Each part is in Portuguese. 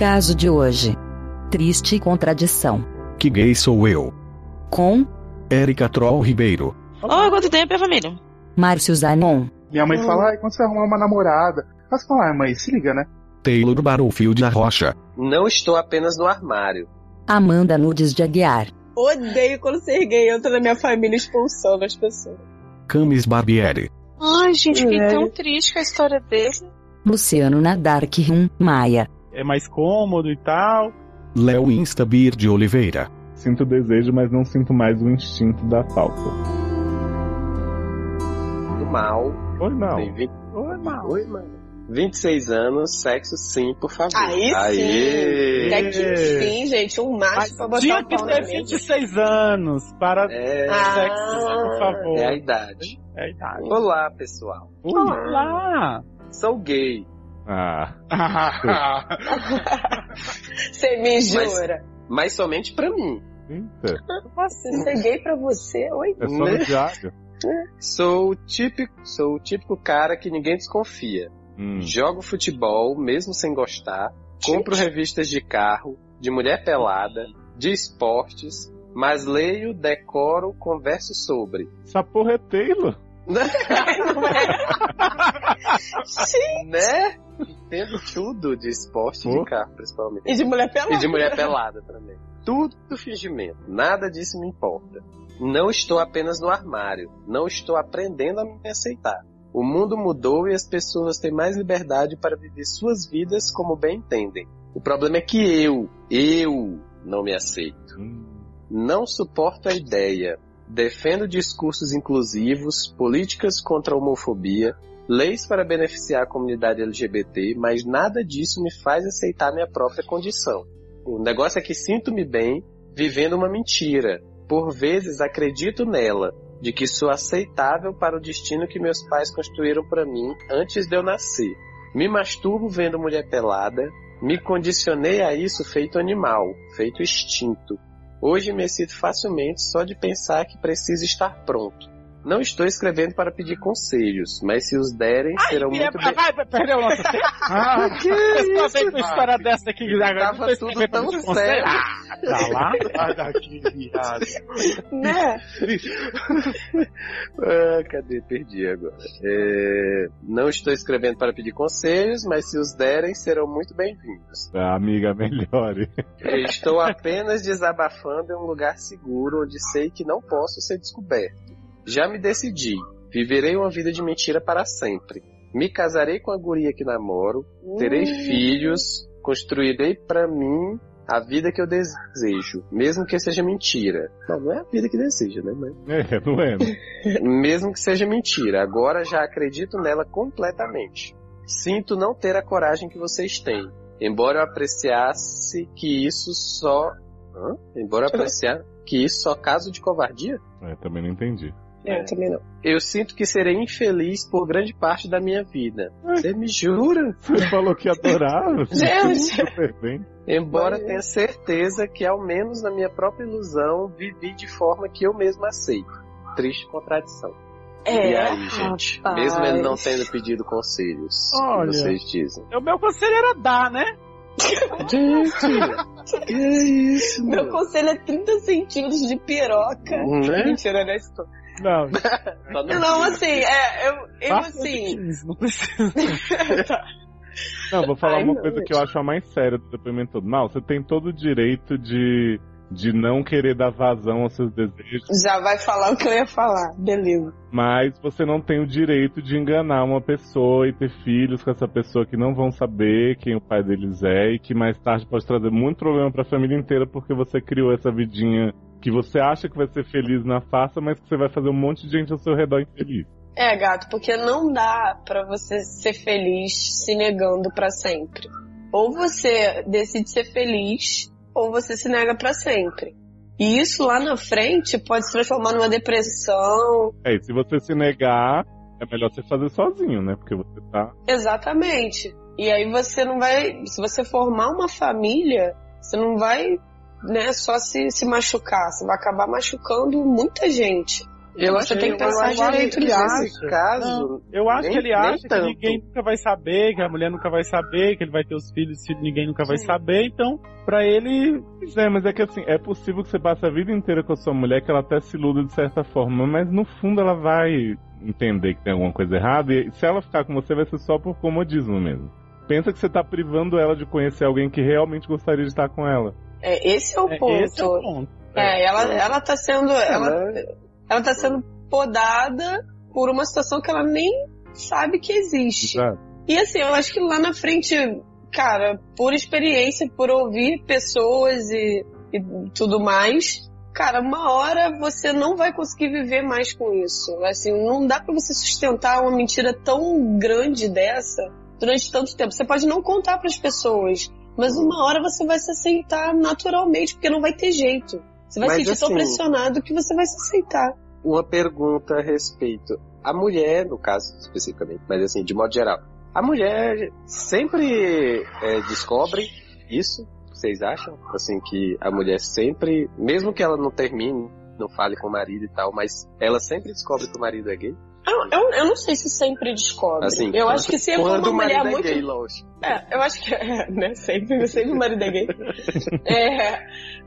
Caso de hoje. Triste contradição. Que gay sou eu? Com Érica Troll Ribeiro. Oh, quanto tempo é família? Márcio Zanon. Minha mãe fala, ai, quando você arrumar uma namorada? Mas fala, ai mãe, se liga, né? Taylor Battlefield da Rocha. Não estou apenas no armário. Amanda Nudes de Aguiar. Odeio quando ser gay entra na minha família expulsando as pessoas. Camis Barbieri. Ai, gente, fiquei É. tão triste com a história dele. Luciano Nadark Rum Maia. É mais cômodo e tal. Léo Instabir de Oliveira. Sinto desejo, mas não sinto mais o instinto da falta. Do mal. Oi, 20... Oi, mal. Oi, mano. 26 anos, sexo sim, por favor. Aí sim. Até que enfim, gente, um macho pra botar Tinha o que ter mesa. 26 anos para É, sexo, por favor. é a idade. É a idade. Olá, pessoal. Olá! Sou gay. Ah, Você me jura? Mas somente pra mim. eita. Nossa, ser gay pra você? Oi? É só no Né? diário. Sou o típico, sou o típico cara que ninguém desconfia. Hum. Jogo futebol, mesmo sem gostar. Compro revistas de carro, de mulher pelada, de esportes, mas leio, decoro, converso sobre. Essa porra é Taylor. Né? Entendo tudo de esporte e Pô. de carro, principalmente. E de mulher pelada. E de mulher pelada também. Tudo fingimento. Nada disso me importa. Não estou apenas no armário. Não estou aprendendo a me aceitar. O mundo mudou e as pessoas têm mais liberdade para viver suas vidas como bem entendem. O problema é que eu, eu não me aceito. Hum. Não suporto a ideia. Defendo discursos inclusivos, políticas contra a homofobia, leis para beneficiar a comunidade LGBT, mas nada disso me faz aceitar minha própria condição. O negócio é que sinto-me bem vivendo uma mentira. Por vezes acredito nela, de que sou aceitável para o destino que meus pais construíram para mim antes de eu nascer. Me masturbo vendo mulher pelada, me condicionei a isso feito animal, feito extinto. Hoje me excito facilmente só de pensar que preciso estar pronto. Não estou escrevendo para pedir conselhos, mas se os derem, serão Ai, muito bem. vai, vai, perdeu o nosso tempo. Ah, Que eu só vem com isso, história dessa aqui. Agora Tava tudo tão sério. Ah, pra lá. Sai daqui, viado. Né? Ah, cadê? Perdi agora. É, Não estou escrevendo para pedir conselhos, mas se os derem, serão muito bem-vindos. A amiga melhore. Estou apenas desabafando em um lugar seguro onde sei que não posso ser descoberto. Já me decidi. Viverei uma vida de mentira para sempre. Me casarei com a guria que namoro, terei filhos, construirei para mim a vida que eu desejo, mesmo que seja mentira. Não, não é a vida que deseja, né? Mas... É, não é? né? Mesmo que seja mentira, agora já acredito nela completamente. Sinto não ter a coragem que vocês têm, embora eu apreciasse que isso só. Hã? Embora eu apreciar que isso só caso de covardia? É, também não entendi. Eu também não. Eu sinto que serei infeliz por grande parte da minha vida. Você me jura? Você falou que adorava. Gente. Super bem. Embora Mas- tenha certeza que, ao menos na minha própria ilusão, vivi de forma que eu mesmo aceito. Triste contradição. É, e aí, gente? rapaz. Mesmo ele não tendo pedido conselhos, Olha. vocês dizem? O meu conselho era dar, né? Gente, que é isso, Meu meu? conselho é 30 centímetros de piroca. Né? Mentira, né? Isso- Não, Só não assim, é, eu, eu assim. não precisa. Não, vou falar Ai, uma não, coisa gente. que eu acho a mais séria do depoimento todo. Não, você tem todo o direito de, de não querer dar vazão aos seus desejos, Já vai falar o que eu ia falar. Beleza. mas você não tem o direito de enganar uma pessoa e ter filhos com essa pessoa que não vão saber quem o pai deles é e que mais tarde pode trazer muito problema pra família inteira porque você criou essa vidinha que você acha que vai ser feliz na farsa, mas que você vai fazer um monte de gente ao seu redor infeliz. É, gato, porque não dá pra você ser feliz se negando pra sempre. Ou você decide ser feliz, ou você se nega pra sempre. E isso lá na frente pode se transformar numa depressão. É, e se você se negar, é melhor você fazer sozinho, né? Porque você tá. Exatamente. E aí você não vai. Se você formar uma família, você não vai né, só se, se machucar. Você vai acabar machucando muita gente. Eu Você tem que pensar direito nesse caso. Eu acho nem- que ele acha que tanto. ninguém nunca vai saber, que a mulher nunca vai saber, que ele vai ter os filhos e ninguém nunca vai saber. Então, pra ele, Pois é, mas é que assim, é possível que você passe a vida inteira com a sua mulher, que ela até se iluda de certa forma, mas no fundo ela vai entender que tem alguma coisa errada, e se ela ficar com você vai ser só por comodismo mesmo. Pensa que você tá privando ela de conhecer alguém que realmente gostaria de estar com ela. É, esse é o é, ponto. esse é o ponto. É, ela, ela tá sendo. Ela, Ela- ela tá sendo podada por uma situação que ela nem sabe que existe. Exato. E assim, eu acho que lá na frente, cara, por experiência, por ouvir pessoas e, e tudo mais, cara, uma hora você não vai conseguir viver mais com isso. Assim, não dá pra você sustentar uma mentira tão grande dessa durante tanto tempo. Você pode não contar pras pessoas, mas uma hora você vai se aceitar naturalmente, porque não vai ter jeito. Você vai se sentir tão assim- pressionado que você vai se aceitar. Uma pergunta a respeito. A mulher, no caso especificamente, mas assim, de modo geral, a mulher sempre é, descobre isso? Vocês acham? Assim, que a mulher sempre, mesmo que ela não termine, não fale com o marido e tal, mas ela sempre descobre que o marido é gay? Eu, eu, eu não sei se sempre descobre. Assim, eu acho que se for quando uma o mulher marido muito é gay, lógico. É, eu acho que é, né? Sempre, sempre o marido é gay. É,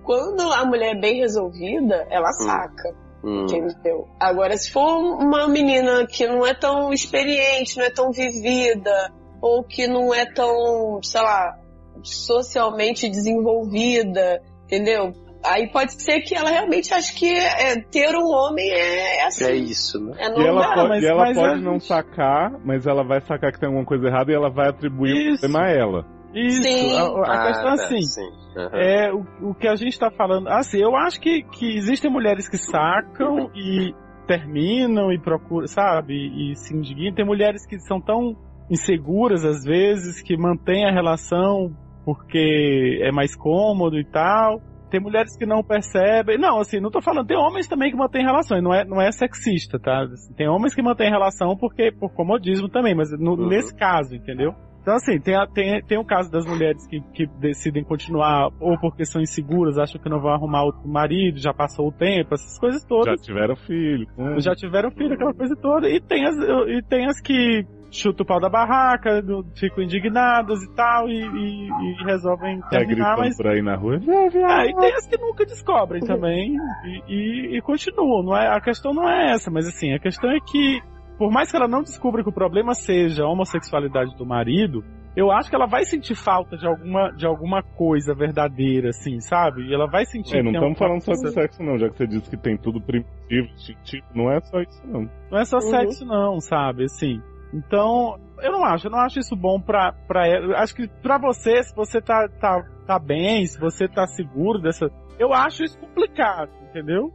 quando a mulher é bem resolvida, ela saca, Hum. entendeu? Agora, se for uma menina que não é tão experiente, não é tão vivida, ou que não é tão, sei lá, socialmente desenvolvida, entendeu? Aí pode ser que ela realmente ache que é, ter um homem é, é assim. É isso, né? É E ela normal. pode, mas- e ela mas pode não sacar, mas ela vai sacar que tem alguma coisa errada e ela vai atribuir o Isso. problema a ela. Isso, Sim. a, a Ah, questão é tá, assim, sim. Aham. é o, o que a gente tá falando. Assim, eu acho que, que existem mulheres que sacam e terminam e procuram, sabe, e, se indignam. Tem mulheres que são tão inseguras às vezes que mantêm a relação porque é mais cômodo e tal. Tem mulheres que não percebem. Não, assim, não tô falando. Tem homens também que mantêm relações. Não é, não é sexista, tá? Tem homens que mantêm relação porque por comodismo também, mas no- Uhum. nesse caso, entendeu? Então, assim, tem, a- tem, tem o caso das mulheres que, que decidem continuar ou porque são inseguras, acham que não vão arrumar outro marido, já passou o tempo, essas coisas Já todas. tiveram filho. hum. Já tiveram filho, aquela coisa toda. E tem as, e tem as que chutam o pau da barraca, do- ficam indignadas e tal, e, e- e resolvem Tá terminar, mas por aí na rua. ah, e tem as que nunca descobrem também e, e- e continuam. Não é, a questão não é essa, mas assim, a questão é que, por mais que ela não descubra que o problema seja a homossexualidade do marido, eu acho que ela vai sentir falta de alguma, de alguma coisa verdadeira, assim, sabe? E ela vai sentir. É, não estamos alguma falando só de sexo não, já que você disse que tem tudo primitivo, instintivo, não é só isso não. Não é só Uhum. sexo, não, sabe? Assim. Então, eu não acho, eu não acho isso bom pra, pra ela. Acho que pra você, se você tá, tá, tá bem, se você tá seguro dessa. Eu acho isso complicado, entendeu?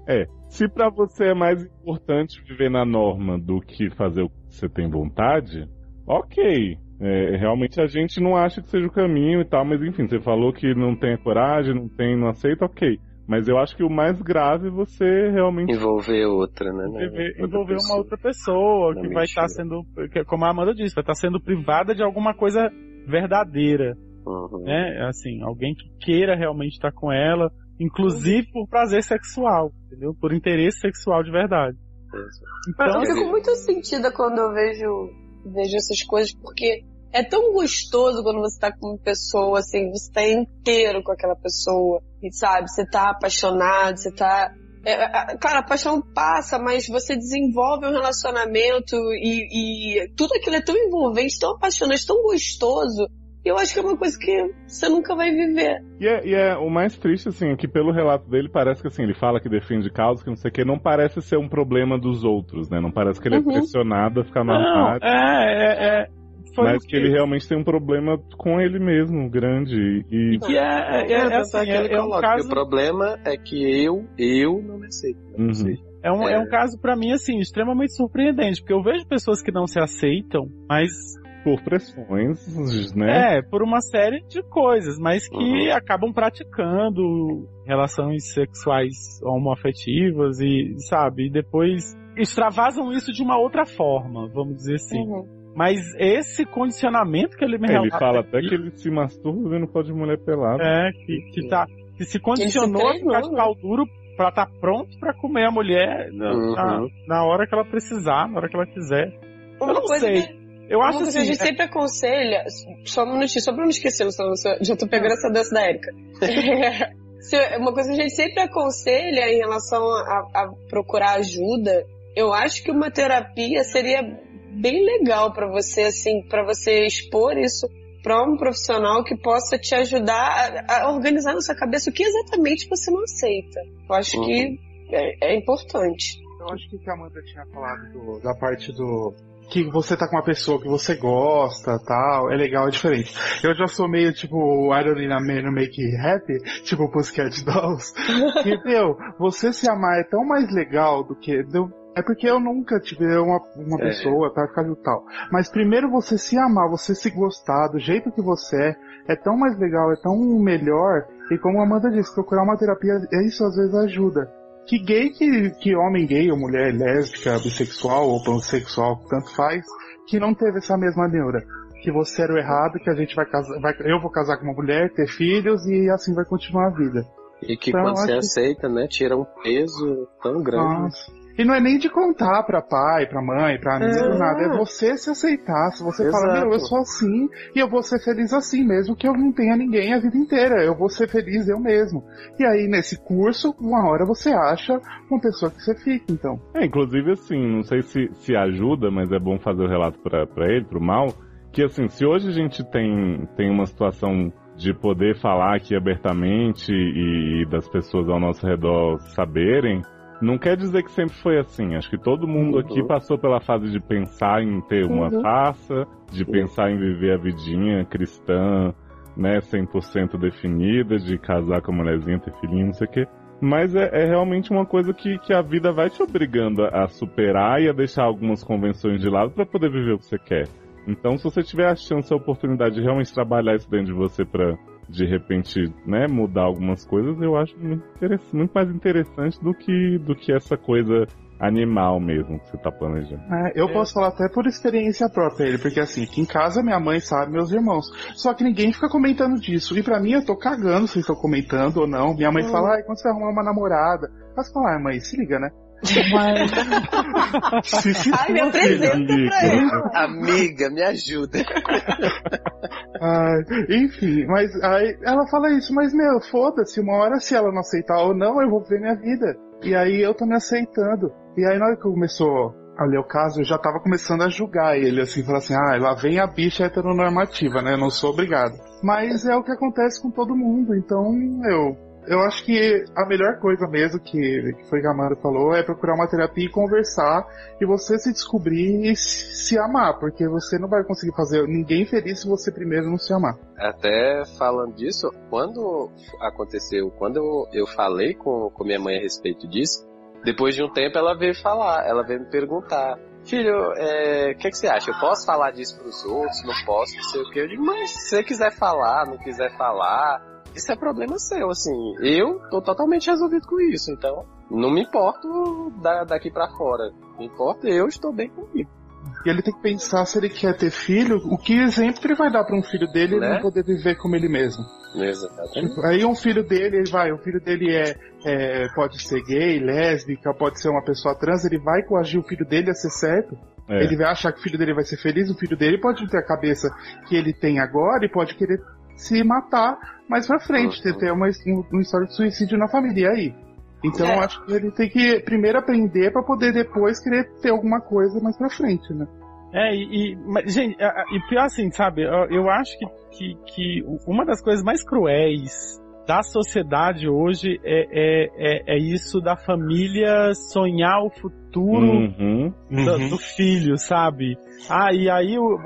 Se pra você é mais importante viver na norma do que fazer o que você tem vontade, ok. É, realmente a gente não acha que seja o caminho e tal, mas enfim, você falou que não tem coragem, não tem, não aceita, ok. Mas eu acho que o mais grave é você realmente Envolver outra, né? né? Envolver, Outra envolver uma pessoa. outra pessoa Na que vai estar mentira. sendo, como a Amanda disse, vai estar sendo privada de alguma coisa verdadeira, Uhum. né? Assim, alguém que queira realmente estar com ela, inclusive por prazer sexual, entendeu? Por interesse sexual de verdade. Então, eu assim, fico muito sentida quando eu vejo, vejo essas coisas, porque é tão gostoso quando você tá com uma pessoa, assim, você tá inteiro com aquela pessoa, e sabe, você tá apaixonado, você tá. é, é, cara, a paixão passa, mas você desenvolve um relacionamento e, e tudo aquilo é tão envolvente, tão apaixonante, tão gostoso. E eu acho que é uma coisa que você nunca vai viver. E é, e é o mais triste, assim, é que pelo relato dele parece que assim, ele fala que defende causa, que não sei o que, não parece ser um problema dos outros, né? Não parece que ele Uhum. é pressionado a ficar no não, é, é, é foi mas que ele realmente tem um problema com ele mesmo, grande. E que é, é, é, tanto assim, que ele é, é um caso O problema é que eu, eu não me aceito. Não Uhum. sei. É um, é. É. um caso pra mim assim extremamente surpreendente, porque eu vejo pessoas que não se aceitam, mas por pressões, né? é por uma série de coisas, mas que Uhum. acabam praticando relações sexuais homoafetivas e sabe, e depois extravasam isso de uma outra forma, vamos dizer assim. Mas esse condicionamento que ele me Ele relata fala até que ele se masturba vendo foto de mulher pelada. é que, que tá que se condicionou a treinou, ficar de né? pau duro pra estar pronto pra comer a mulher na, Uhum. na, na hora que ela precisar, na hora que ela quiser. Uma Eu não coisa sei. que- Eu Uma acho coisa que assim. a gente sempre aconselha, só um minutinho, só pra não esquecer, já tô pegando essa dança da Erika. Se- Uma coisa que a gente sempre aconselha em relação a, a procurar ajuda, eu acho que uma terapia seria bem legal pra você, assim, pra você expor isso pra um profissional que possa te ajudar a, a organizar na sua cabeça o que exatamente você não aceita. Eu acho Uhum. que é, é importante. Eu acho que o que a Amanda tinha falado do- da parte do. Que você tá com uma pessoa que você gosta, tal, é legal, é diferente. Eu já sou meio tipo Irony na Man no Make Happy, tipo Pussycat Dolls. E, meu, você se amar é tão mais legal do que. do- é porque eu nunca tive uma, uma É. pessoa pra ficar tal. Mas primeiro você se amar, você se gostar do jeito que você é, é tão mais legal, é tão melhor. E como a Amanda disse, procurar uma terapia, isso às vezes ajuda que gay que, que homem gay ou mulher lésbica, bissexual ou pansexual, tanto faz, que não teve essa mesma neura. Que você era o errado, que a gente vai casar, vai, eu vou casar com uma mulher, ter filhos e assim vai continuar a vida. E que Então, quando você aceita, né, tira um peso tão grande. Nossa. E não é nem de contar pra pai, pra mãe, pra amigo, É. nada. É você se aceitar. Se você fala, Exato. meu, eu sou assim e eu vou ser feliz assim, mesmo que eu não tenha ninguém a vida inteira. Eu vou ser feliz eu mesmo. E aí, nesse curso, uma hora você acha uma pessoa que você fica, então. É, inclusive assim, não sei se, se ajuda, mas é bom fazer o relato pra, pra ele, pro mal, que assim, se hoje a gente tem, tem uma situação de poder falar aqui abertamente e, e das pessoas ao nosso redor saberem, não quer dizer que sempre foi assim. Acho que todo mundo Uhum. aqui passou pela fase de pensar em ter uma Uhum. raça, de pensar em viver a vidinha cristã, né, 100% definida, de casar com a mulherzinha, ter filhinho, não sei o quê. Mas é, é realmente uma coisa que, que a vida vai te obrigando a, a superar e a deixar algumas convenções de lado para poder viver o que você quer. Então, se você tiver a chance, a oportunidade de realmente trabalhar isso dentro de você para de repente, né, mudar algumas coisas, eu acho muito, muito mais interessante do que do que essa coisa animal mesmo que você tá planejando. É, eu posso falar até por experiência própria ele, porque assim, aqui em casa minha mãe sabe, meus irmãos. Só que ninguém fica comentando disso. E pra mim eu tô cagando se estão comentando ou não. Minha mãe fala, ai, quando você arrumar uma namorada. Mas fala, ai mãe, se liga, né? Mas. se, se Ai, me apresenta pra ele. Amiga, me ajuda. Ai, enfim, mas aí ela fala isso, mas meu, foda-se, uma hora se ela não aceitar ou não, eu vou ver minha vida. E aí eu tô me aceitando. E aí na hora que começou a ler o caso, eu já tava começando a julgar ele, assim, falar assim, ah, lá vem a bicha heteronormativa, né? Eu não sou obrigado. Mas é o que acontece com todo mundo, então eu. Eu acho que a melhor coisa mesmo que, que foi que a Amanda falou é procurar uma terapia e conversar e você se descobrir e se amar, porque você não vai conseguir fazer ninguém feliz se você primeiro não se amar. Até falando disso, quando aconteceu, quando eu, falei com, com minha mãe a respeito disso, depois de um tempo ela veio falar, ela veio me perguntar, filho, é, o que, que você acha? Eu posso falar disso pros outros? Não posso, não sei o que. Eu digo, mas se você quiser falar, não quiser falar, isso é problema seu, assim. Eu tô totalmente resolvido com isso, então não me importo da, daqui pra fora. Me importa, eu estou bem comigo. E ele tem que pensar se ele quer ter filho, o que exemplo que ele vai dar para um filho dele ele Né? não poder viver como ele mesmo. Exatamente. Aí um filho dele, ele vai, o filho dele é, é- pode ser gay, lésbica, pode ser uma pessoa trans, ele vai coagir o filho dele a ser certo. É. Ele vai achar que o filho dele vai ser feliz, o filho dele pode ter a cabeça que ele tem agora e pode querer se matar mais pra frente, ter, ter uma, um- uma história de suicídio na família. E aí? Então É. eu acho que ele tem que primeiro aprender pra poder depois querer ter alguma coisa mais pra frente, né? É, e, e- mas, gente, e pior assim, sabe, eu, eu acho que, que, que uma das coisas mais cruéis da sociedade hoje é, é, é, é isso da família sonhar o futuro Uhum. do, do filho, sabe? Ah, e aí, o-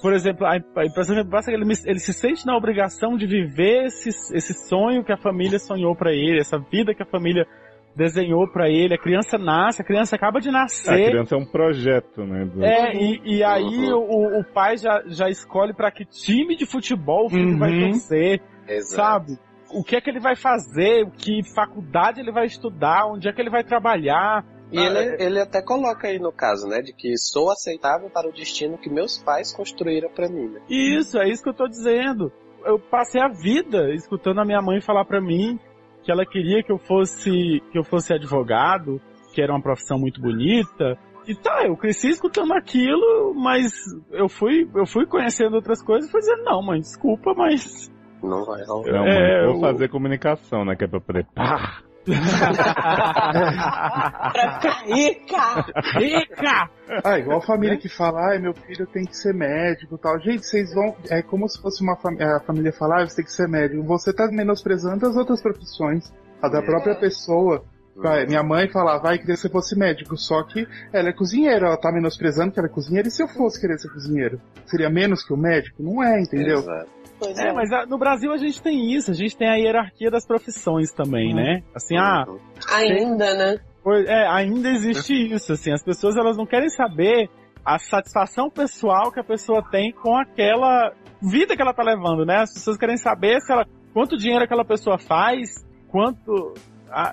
por exemplo, a a impressão que passa é que ele, ele se sente na obrigação de viver esse, esse sonho que a família sonhou pra ele, essa vida que a família desenhou pra ele. A criança nasce, a criança acaba de A nascer. criança é um projeto, né? do- É, e, e aí Uhum. o, o pai já, já escolhe pra que time de futebol o filho Uhum. vai torcer, Exato. sabe? O que é que ele vai fazer, que faculdade ele vai estudar, onde é que ele vai trabalhar. E Ah, ele, ele até coloca aí no caso, né, de que sou aceitável para o destino que meus pais construíram para mim, né? Isso, é isso que eu tô dizendo. Eu passei a vida escutando a minha mãe falar pra mim que ela queria que eu fosse que eu fosse advogado, que era uma profissão muito bonita. E tá, eu cresci escutando aquilo, mas eu fui eu fui conhecendo outras coisas e fui dizendo, não, mãe, desculpa, mas Não vai rolar. Não, É, mãe, vou o- fazer comunicação, né? Que é pra poder. Pá! Pra ficar rica! rica! Ah, igual a família que fala, ai, meu filho tem que ser médico e tal. Gente, vocês vão. É como se fosse uma fam... a família falar, ah, você tem que ser médico. Você tá menosprezando as outras profissões. A da É. própria pessoa. Vai, minha mãe falava, vai, queria que você fosse médico, só que ela é cozinheira, ela tá menosprezando que ela é cozinheira, e se eu fosse querer ser cozinheiro? Seria menos que o médico? Não é, entendeu? Exato. É, mas a- no Brasil a gente tem isso, a gente tem a hierarquia das profissões também, né? Assim, ah, Ainda, né? Pois- É, ainda existe isso, assim, as pessoas elas não querem saber a satisfação pessoal que a pessoa tem com aquela vida que ela tá levando, né? As pessoas querem saber se ela, quanto dinheiro aquela pessoa faz, quanto... ah,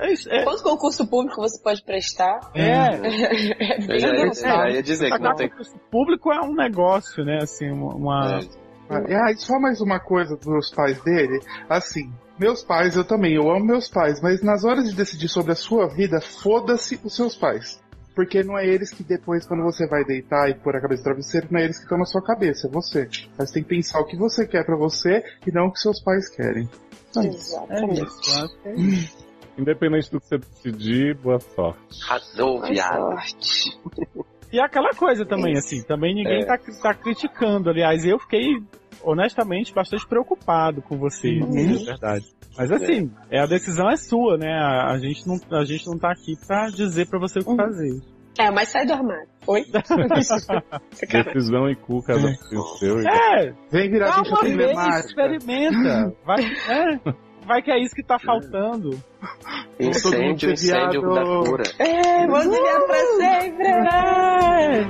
é, isso, é, Quanto concurso público você pode prestar? é, É engraçado. já ia dizer que não tem. o público é um negócio, né? Assim, uma... uma- É, Ah, e só mais uma coisa dos pais dele. Assim, meus pais, eu também, eu amo meus pais, mas nas horas de decidir sobre a sua vida, foda-se os seus pais. Porque não é eles que depois, quando você vai deitar e pôr a cabeça no travesseiro, não é eles que estão na sua cabeça, é você. Mas tem que pensar o que você quer pra você e não o que seus pais querem. Só isso. É Exatamente. isso, é isso. Independente do que você decidir, boa sorte. Arrasou, Boa viado. E aquela coisa também, assim, também ninguém É. tá, tá criticando. Aliás, eu fiquei, honestamente, bastante preocupado com você, Uhum. é verdade. Mas assim, é. a decisão é sua, né? A, a gente não, a gente não tá aqui pra dizer pra você o que Uhum. fazer. É, mas sai do armário. Oi? Decisão e cu, cada um tem o seu. e- É, Vem virar dá bicha uma vez, problemática. experimenta. Vai, é, vai que é isso que tá faltando. Incêndio, ser incêndio viado. da cura. É, vou desviar pra sempre, né?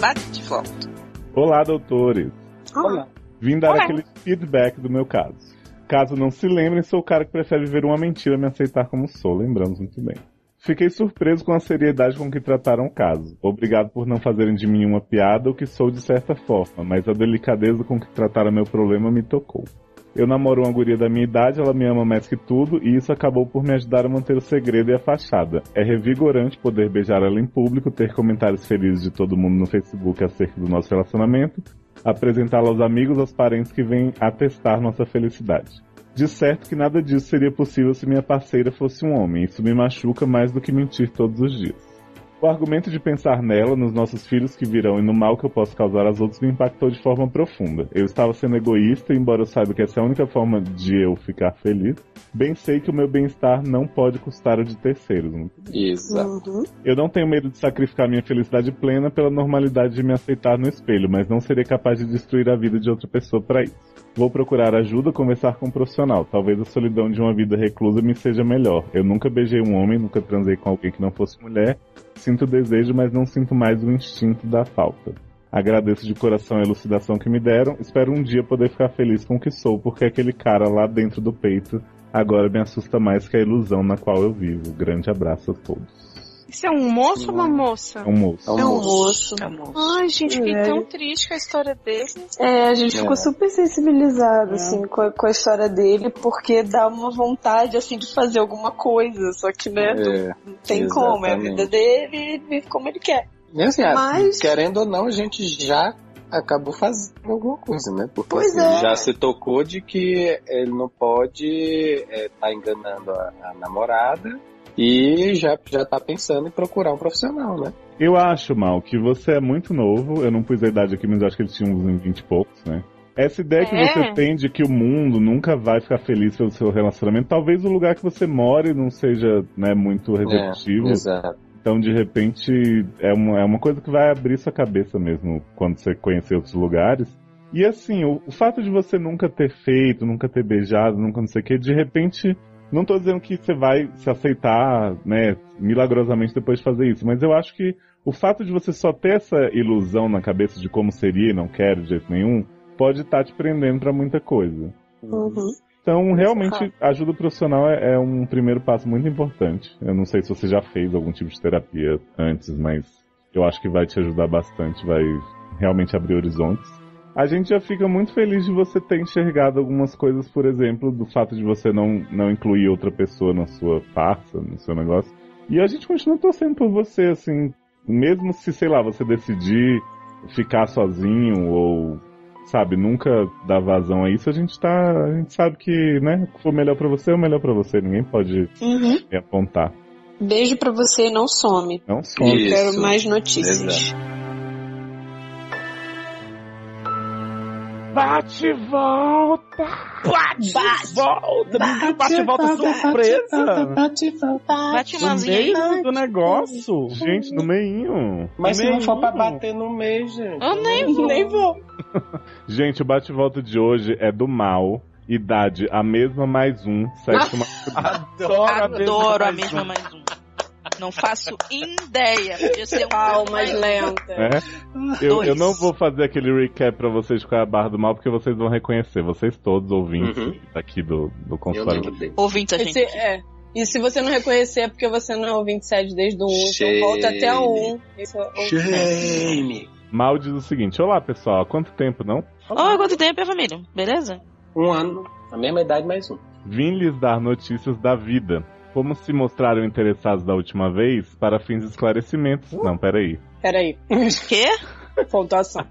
Bate de volta. Olá, doutores. Olá. Vim dar Olá. aquele feedback do meu caso. Caso não se lembrem, sou o cara que prefere viver uma mentira e me aceitar como sou, lembramos muito bem. Fiquei surpreso com a seriedade com que trataram o caso. Obrigado por não fazerem de mim uma piada, o que sou de certa forma, mas a delicadeza com que trataram meu problema me tocou. Eu namoro uma guria da minha idade, ela me ama mais que tudo, e isso acabou por me ajudar a manter o segredo e a fachada. É revigorante poder beijar ela em público, ter comentários felizes de todo mundo no Facebook acerca do nosso relacionamento, apresentá-la aos amigos, aos parentes que vêm atestar nossa felicidade. De certo que nada disso seria possível se minha parceira fosse um homem, isso me machuca mais do que mentir todos os dias. O argumento de pensar nela, nos nossos filhos que virão e no mal que eu posso causar aos outros me impactou de forma profunda. Eu estava sendo egoísta, embora eu saiba que essa é a única forma de eu ficar feliz. Bem sei que o meu bem-estar não pode custar o de terceiros. Exato. Uhum. Eu não tenho medo de sacrificar minha felicidade plena pela normalidade de me aceitar no espelho, mas não seria capaz de destruir a vida de outra pessoa para isso. Vou procurar ajuda, conversar com um profissional. Talvez a solidão de uma vida reclusa me seja melhor. Eu nunca beijei um homem, nunca transei com alguém que não fosse mulher. Sinto desejo, mas não sinto mais o instinto da falta. Agradeço de coração a elucidação que me deram. Espero um dia poder ficar feliz com o que sou, porque aquele cara lá dentro do peito agora me assusta mais que a ilusão na qual eu vivo. Grande abraço a todos. Isso é um moço ou uma moça? É um moço. É um É um moço. moço. É um moço. Ai, gente, fiquei É. tão triste com a história dele. É, a gente É. ficou super sensibilizado, assim, com a, com a história dele, porque dá uma vontade, assim, de fazer alguma coisa, só que, né, É. não tem como, é a vida exatamente. dele e ele vive como ele quer. E assim, ah, Mas- querendo ou não, a gente já acabou fazendo alguma coisa, né? Porque Pois assim, é. já se tocou de que ele não pode estar enganando a, a namorada e já, já tá pensando em procurar um profissional, né? Eu acho, Mal, que você é muito novo. Eu não pus a idade aqui, mas acho que ele tinha uns 20 e poucos, né? Essa ideia que É. você tem de que o mundo nunca vai ficar feliz pelo seu relacionamento, talvez o lugar que você more não seja né, muito receptivo. É, exato. Então, de repente, é uma, é uma coisa que vai abrir sua cabeça mesmo quando você conhecer outros lugares. E assim, o, o fato de você nunca ter feito, nunca ter beijado, nunca não sei o que, de repente, não tô dizendo que você vai se aceitar, né, milagrosamente depois de fazer isso, mas eu acho que o fato de você só ter essa ilusão na cabeça de como seria e não quero de jeito nenhum, pode estar te prendendo pra muita coisa. Uhum. Então, realmente, ajuda profissional é, é um primeiro passo muito importante. Eu não sei se você já fez algum tipo de terapia antes, mas eu acho que vai te ajudar bastante, vai realmente abrir horizontes. A gente já fica muito feliz de você ter enxergado algumas coisas, por exemplo, do fato de você não, não incluir outra pessoa na sua farsa, no seu negócio. E a gente continua torcendo por você, assim, mesmo se, sei lá, você decidir ficar sozinho ou, sabe, nunca dar vazão a isso, a gente tá. A gente sabe que, né, o que for melhor pra você é o melhor pra você. Ninguém pode Uhum. me apontar. Beijo pra você e não some. Não. Eu Isso. quero mais notícias. Exato. Bate e volta! Bate, Bate. volta! Bate, bate volta surpresa! Bate No umazinha aí. meio do negócio! Gente, no meinho. Mas se Nem não for pra bater no mês, gente. Eu nem vou. Nem vou. Gente, o bate-volta de hoje é do mal. Idade, a mesma mais um. Sexo masculino. Adoro, Adoro a mesma mesma mais um. Não faço ideia. Podia ser um Palmas mais lentas. É? Eu, eu não vou fazer aquele recap pra vocês com a barra do mal, porque vocês vão reconhecer. Vocês todos, ouvintes Uhum. daqui do, do consultório. lembro dele. Ouvinte, a E gente. se, é. E se você não reconhecer é porque você não é o 27 desde o 1, Shame. então volta até o 1. Esse é o- Shame. Mal diz o seguinte: Olá pessoal, há quanto tempo não? Oi, quanto tempo é, família? Beleza? Um ano, a mesma idade mais um. Vim lhes dar notícias da vida. Como se mostraram interessados da última vez, para fins de esclarecimentos. Não, peraí. Peraí. Quê? Pontuação.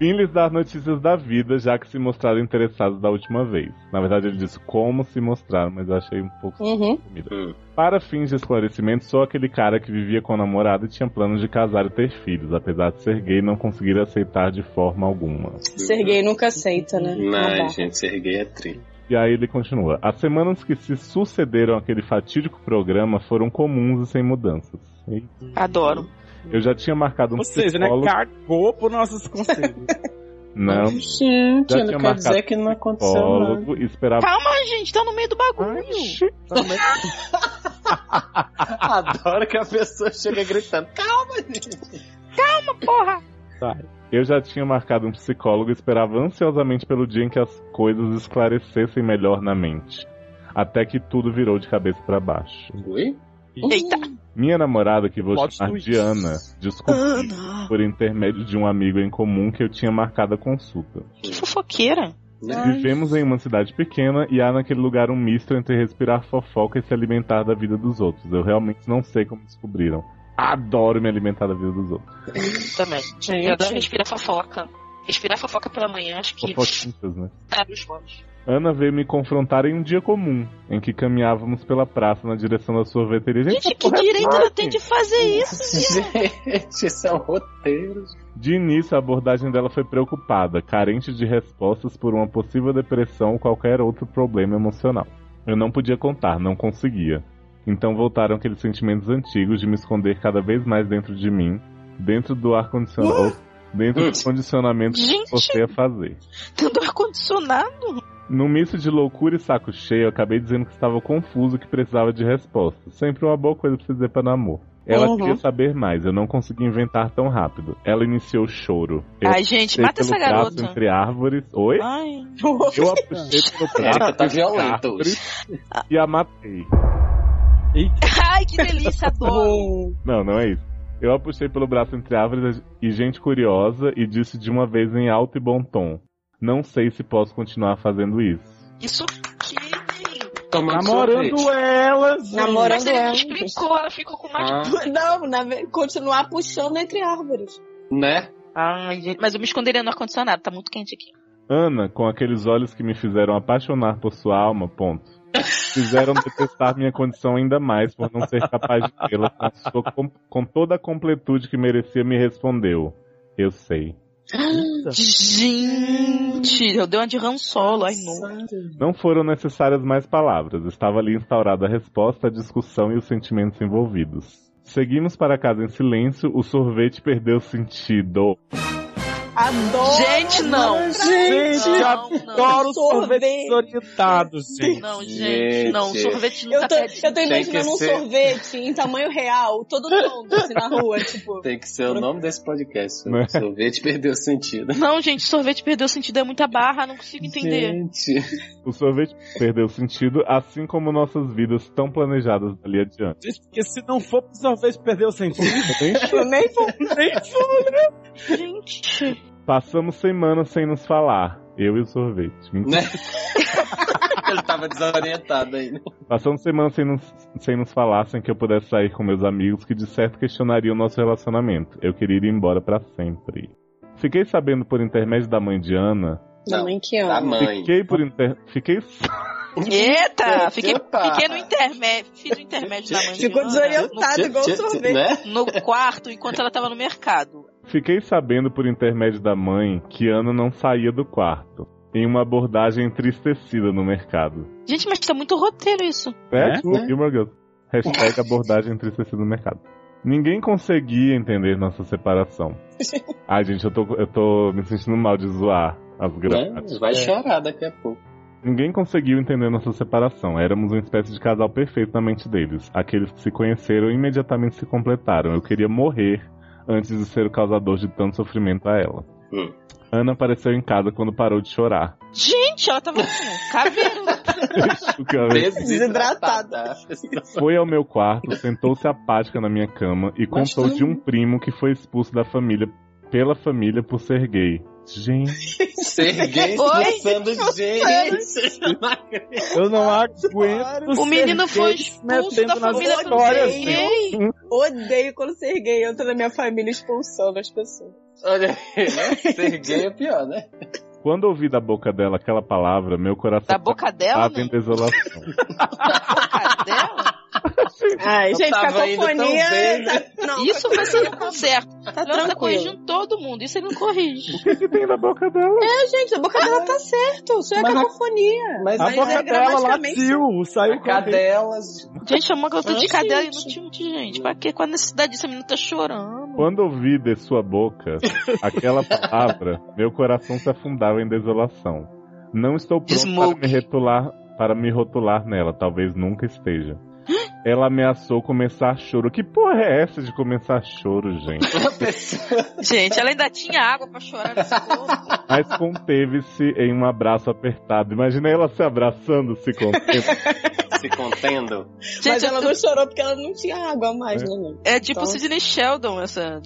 Vim lhes dar notícias da vida, já que se mostraram interessados da última vez. Na verdade, ele disse como se mostraram, mas eu achei um pouco Uhum. comida. Hum. Para fins de esclarecimento, sou aquele cara que vivia com a namorada e tinha planos de casar e ter filhos. Apesar de ser gay, não conseguir aceitar de forma alguma. Ser gay nunca aceita, né? Não. Não, gente, ser gay é trilho. E aí ele continua. As semanas que se sucederam aquele fatídico programa foram comuns e sem mudanças. E Adoro. Eu já tinha marcado um Ou seja, né? psicólogo. Cagou por nossos conselhos. Não, Gente, Já não tinha quer marcado dizer que não aconteceu nada. psicólogo e esperava. Calma, gente, tá no meio do bagulho. Adoro que a pessoa chega gritando. Calma, gente. Porra. Eu já tinha marcado um psicólogo e esperava ansiosamente pelo dia em que as coisas esclarecessem melhor na mente. Até que tudo virou de cabeça para baixo. Oi? Eita. Minha namorada, que vou Plot chamar twist. de Ana, descobriu por intermédio de um amigo em comum que eu tinha marcado a consulta. Que fofoqueira. Vivemos em uma cidade pequena e há naquele lugar um misto entre respirar fofoca e se alimentar da vida dos outros. Eu realmente não sei como descobriram. Adoro me alimentar da vida dos outros. Também. Eu adoro Gente, respirar fofoca. Respirar fofoca pela manhã, acho que Fofoquinhas, né? abre os olhos. Ana veio me confrontar em um dia comum, em que caminhávamos pela praça na direção da sorveteria. Gente, essa que é direito ela tem de fazer isso? Gente, isso é um roteiro. De início, a abordagem dela foi preocupada, carente de respostas por uma possível depressão ou qualquer outro problema emocional. Eu não podia contar, não conseguia. Então voltaram aqueles sentimentos antigos de me esconder cada vez mais dentro de mim, dentro do ar-condicionado, dentro do condicionamento que Gente. você ia fazer. Tendo ar-condicionado. No misto de loucura e saco cheio, eu acabei dizendo que estava confuso e que precisava de respostas. Sempre uma boa coisa pra você dizer pra namor. Ela Uhum. queria saber mais, eu não consegui inventar tão rápido. Ela iniciou o choro. Eu Ai, gente, mata pelo essa braço garota. entre árvores. Oi? Ai. Eu a puxei pelo braço Erika tá violenta árvores e a matei. Ai, que delícia, adoro. Não, não é isso. Eu a puxei pelo braço entre árvores e gente curiosa e disse de uma vez em alto e bom tom: Não sei se posso continuar fazendo isso. Isso que. Tomando Namorando sorvete. ela, gente. Namorando Mas ele ela. não explicou, ela ficou com mais. Ah, Não, na continuar puxando entre árvores. né? Ai, gente, mas eu me esconderia no ar-condicionado, tá muito quente aqui. Ana, com aqueles olhos que me fizeram apaixonar por sua alma, ponto. Fizeram detestar minha condição ainda mais por não ser capaz de tê-la com, com, toda a completude que merecia, me respondeu. Eu sei. Gente, eu dei uma de Han Solo, ai não. Não foram necessárias mais palavras. Estava ali instaurada a resposta, a discussão e os sentimentos envolvidos. Seguimos para casa em silêncio, o sorvete perdeu sentido. Adoro! Gente, não. Gente, Não, adoro não. sorvetes orientados, gente. Não, gente, não. Sorvete nunca Eu tô, eu tô imaginando um ser- sorvete em tamanho real, todo tonto, assim, na rua, tipo. Tem que ser o nome desse podcast. Né? O sorvete perdeu sentido. Não, gente, sorvete perdeu sentido, é muita barra, não consigo entender. Gente. O sorvete perdeu sentido, assim como nossas vidas tão planejadas ali adiante. Gente, Porque se não for pro sorvete perder o sentido, Eu nem vou. nem for. Gente. Passamos semanas sem nos falar. Eu e o sorvete. Mentira. Né? Ele tava desorientado ainda. Passamos semanas sem nos, sem nos falar, sem que eu pudesse sair com meus amigos, que de certo questionariam o nosso relacionamento. Eu queria ir embora pra sempre. Fiquei sabendo por intermédio da mãe de Ana. Da Não, mãe que Da ama. mãe. Fiquei por inter... Fiquei. Eita! Fiquei, fiquei no intermédio. Fiz o intermédio da mãe de Ficou Ana desorientado igual tchê, sorvete. Né? no, no quarto enquanto ela tava no mercado. Fiquei sabendo por intermédio da mãe que Ana não saía do quarto. Em uma abordagem entristecida no mercado. Gente, mas tá muito roteiro isso. É? É? Tipo, Gilmore Girls. Hashtag abordagem entristecida no mercado. Ninguém conseguia entender nossa separação. Ai, gente, eu tô, eu tô me sentindo mal de zoar as Né? gramáticas. Vai chorar daqui a pouco. Ninguém conseguiu entender nossa separação. Éramos uma espécie de casal perfeito na mente deles. Aqueles que se conheceram imediatamente se completaram. Eu queria morrer antes de ser o causador de tanto sofrimento a ela. Hum. Ana apareceu em casa quando parou de chorar. Gente, ela tava com caveiro. Desidratada. Foi ao meu quarto, sentou-se apática na minha cama e Mas contou tu- de um primo que foi expulso da família pela família por ser gay. Gente, Ser gay Oi? expulsando gente. Eu não aguento. O menino foi expulso metendo da nas família histórias, gay. Odeio quando ser gay entra na minha família expulsando as pessoas. Olha aí, né? Ser gay é pior, né? quando ouvi da boca dela aquela palavra, meu coração Da boca dela, estava em né? desolação. Da boca dela? Ai, gente, cacofonia. bem, né? tá- Não, Isso vai ser no conserto. tá Leandro tá corrigindo todo mundo. Isso ele não corrige. O que, que tem na boca dela? É, gente, a boca dela tá certo. Isso é Mas a- cacofonia. Mas A Mas boca é dela latiu, saiu cadelas. Gente, chamou que eu tô de cadela e gente. não tinha muito gente. Pra quê? Qual a necessidade disso? A menina tá chorando. Quando ouvi de sua boca aquela palavra, meu coração se afundava em desolação. Não estou pronto para me, rotular, para me rotular nela, talvez nunca esteja. Ela ameaçou começar choro. Que porra é essa de começar choro, gente? Gente, ela ainda tinha água pra chorar nesse corpo. Mas conteve-se em um abraço apertado. Imagina ela se abraçando, se conteve. Se contendo. Mas Gente, ela eu- não chorou porque ela não tinha água a mais, né? é tipo Então- Sidney Sheldon, essa.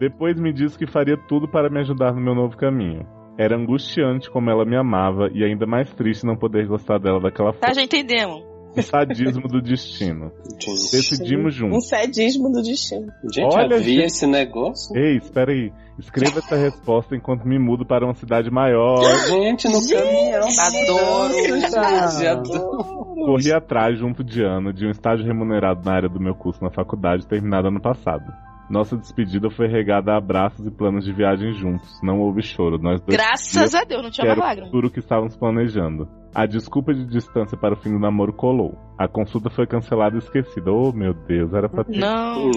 Depois me disse que faria tudo para me ajudar no meu novo caminho. Era angustiante como ela me amava e ainda mais triste não poder gostar dela daquela Tá, forma. já entendemos. O sadismo do destino. Gente, Decidimos Um juntos. sadismo do destino. gente Olha, havia gente. esse negócio? Ei, espera aí. Escreva essa resposta enquanto me mudo para uma cidade maior. Gente, no caminhão. Adoro. Gente, adoro. Corri atrás, junto de Ana, de um estágio remunerado na área do meu curso na faculdade, terminado ano passado. Nossa despedida foi regada a abraços e planos de viagem juntos. Não houve choro. Nós dois Graças a Deus, não tinha era uma o futuro que estávamos planejando. A desculpa de distância para o fim do namoro colou. A consulta foi cancelada e esquecida. Oh, meu Deus, era pra ter. Não, Não.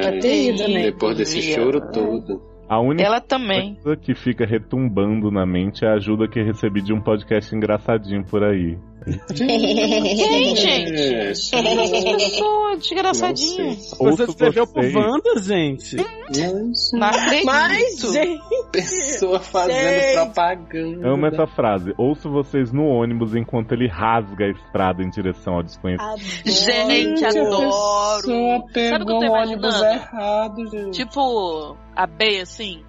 Pra ter ido, né? Depois desse choro todo. A única Ela também. coisa que fica retumbando na mente é a ajuda que recebi de um podcast engraçadinho por aí. Quem, gente? Quem é essa pessoa desgraçadinha? Não Você escreveu vocês. pro Wanda, gente? Nossa, Não acredito. Mas, gente, pessoa fazendo Gente. propaganda. Amo essa frase. Ouço vocês no ônibus enquanto ele rasga a estrada em direção ao desconhecido. Gente, A adoro. Sabe o que eu tô o ônibus imaginando? errado, gente. Tipo, a Bey, assim,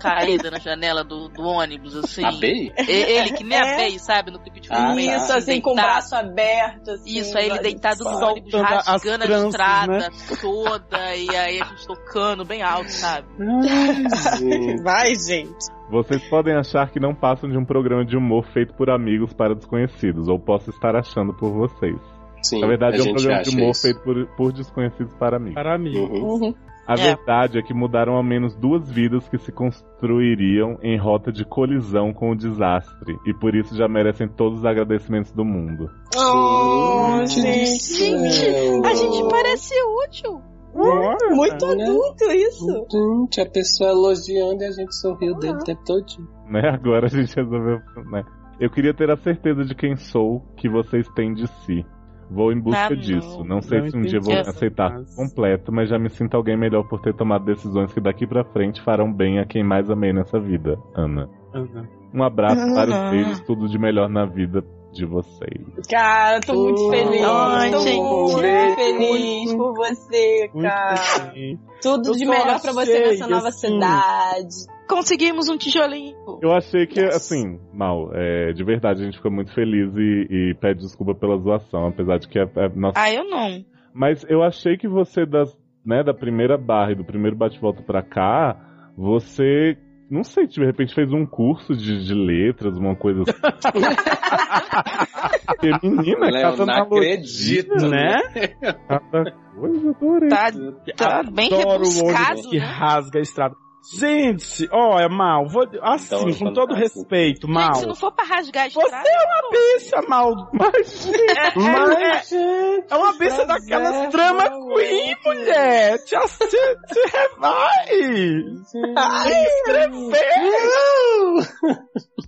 caída na janela do, do ônibus, assim. A Bey? E- Ele, que nem a É. Bey, sabe? No clipe de Ah, filme. tá. isso, assim, com o deitado. braço aberto, assim. Isso, aí ele deitado no ônibus, rasgando a tranças, estrada né? toda, e aí a gente tocando bem alto, sabe? Gente. Vai, gente. Vocês podem achar que não passam de um programa de humor feito por amigos para desconhecidos, ou posso estar achando por vocês. Sim, Na verdade, a é um gente programa de humor isso. feito por, por desconhecidos para amigos. Para mim. Uhum. Uhum. A É. verdade é que mudaram ao menos duas vidas que se construiriam em rota de colisão com o desastre, e por isso já merecem todos os agradecimentos do mundo. Oh, gente. Gente, a gente parece útil. Muito Né? adulto isso. Gente, a pessoa elogiando e a gente sorriu dele o tempo todinho. Né? Agora a gente resolveu. Né? Eu queria ter a certeza de quem sou que vocês têm de si. Vou em busca Ah, não. disso. Não sei Não se um dia vou entendi. aceitar Mas- completo, mas já me sinto alguém melhor por ter tomado decisões que daqui pra frente farão bem a quem mais amei nessa vida, Ana. Uhum. Um abraço, Ah. vários beijos, tudo de melhor na vida de vocês. Cara, tô muito Oh, feliz. ai, tô gente. muito feliz por você, cara. Tudo Eu de melhor pra você nessa nova assim, cidade. Conseguimos um tijolinho. Eu achei que, Yes. assim, mal, é, de verdade a gente ficou muito feliz e, e pede desculpa pela zoação, apesar de que é, é nossa. Ah, eu não. Mas eu achei que você, das, né, da primeira barra e do primeiro bate-volta pra cá, você, não sei, de repente fez um curso de, de letras, uma coisa assim. Porque, menina, Léo, cada não analogia, acredito, né? Cada coisa, adorei. Tá, tá bem Adoro o rebuscado, que né? rasga a estrada. Gente, olha, Mal, vou, assim, Adoro com todo respeito, Mal. Gente, se não for pra rasgar a Você estrada... é uma bicha, Mal. Mas, É, é, é uma bicha daquelas drama queen, mulher. Te, te, te revai. Escreveu.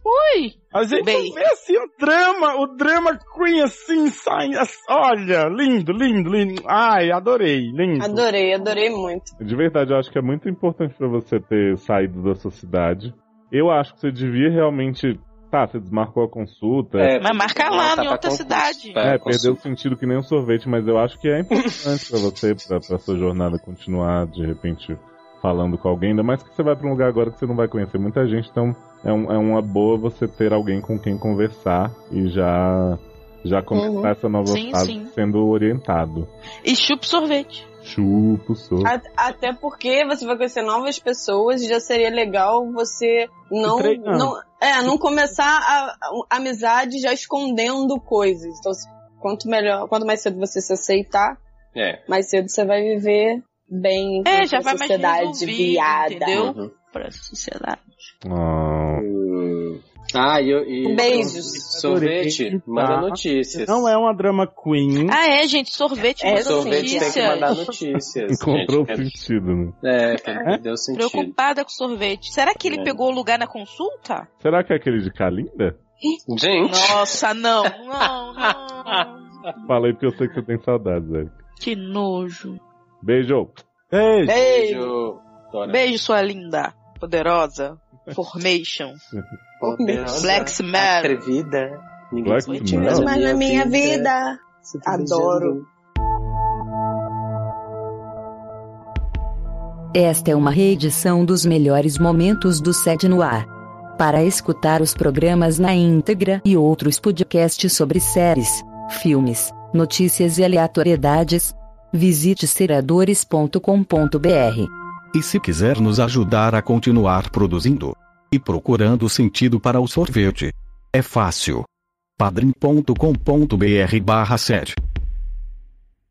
Ui! A gente Bem. vê assim o drama, o drama queen assim, saindo. Olha, lindo, lindo, lindo. Ai, adorei, lindo. Adorei, adorei muito. de verdade, eu acho que é muito importante pra você ter saído da sua cidade. Eu acho que você devia realmente. Tá, você desmarcou a consulta. É, Mas marca lá, tá em outra cidade. É, É, perdeu o sentido que nem um sorvete, mas eu acho que é importante pra você, pra, pra sua jornada continuar, de repente, falando com alguém, ainda mais que você vai pra um lugar agora que você não vai conhecer muita gente, então é, um- é uma boa você ter alguém com quem conversar e já, já começar Uhum. essa nova Sim, fase sim. sendo orientado. E chupa sorvete. Chupo, sou. A- Até porque você vai conhecer novas pessoas e já seria legal você não, não, é, não começar a, a amizade já escondendo coisas. Então, quanto melhor, quanto mais cedo você se aceitar, É. mais cedo você vai viver bem É, com já a vai mais sociedade viada. entendeu? Uhum. Pra sociedade. Ah, Hum. Ah, e, e Beijos. sorvete, Adorei. manda Tá. notícias. Não é uma drama queen. Ah, é, gente, sorvete É, manda sorvete tem que mandar notícias. encontrou gente. sentido, né? É, que deu sentido. Preocupada com sorvete. Será que ele É. pegou o lugar na consulta? Será que é aquele de Kalinda? Gente, Nossa, não, não, não. Falei porque eu sei que você tem saudades, velho. Que nojo. Beijo! Beijo. beijo. Beijo, sua linda, poderosa. Formation. Poderosa, Black Matter. Atrevida. Ninguém Black Matter. mete Mas na minha vida. Se tá Adoro. Esta é uma reedição dos melhores momentos do Sede no Ar. Para escutar os programas na íntegra e outros podcasts sobre séries, filmes, notícias e aleatoriedades, visite seradores.com.br. E se quiser nos ajudar a continuar produzindo e procurando sentido para o sorvete, é fácil. padrim.com.br barra sede.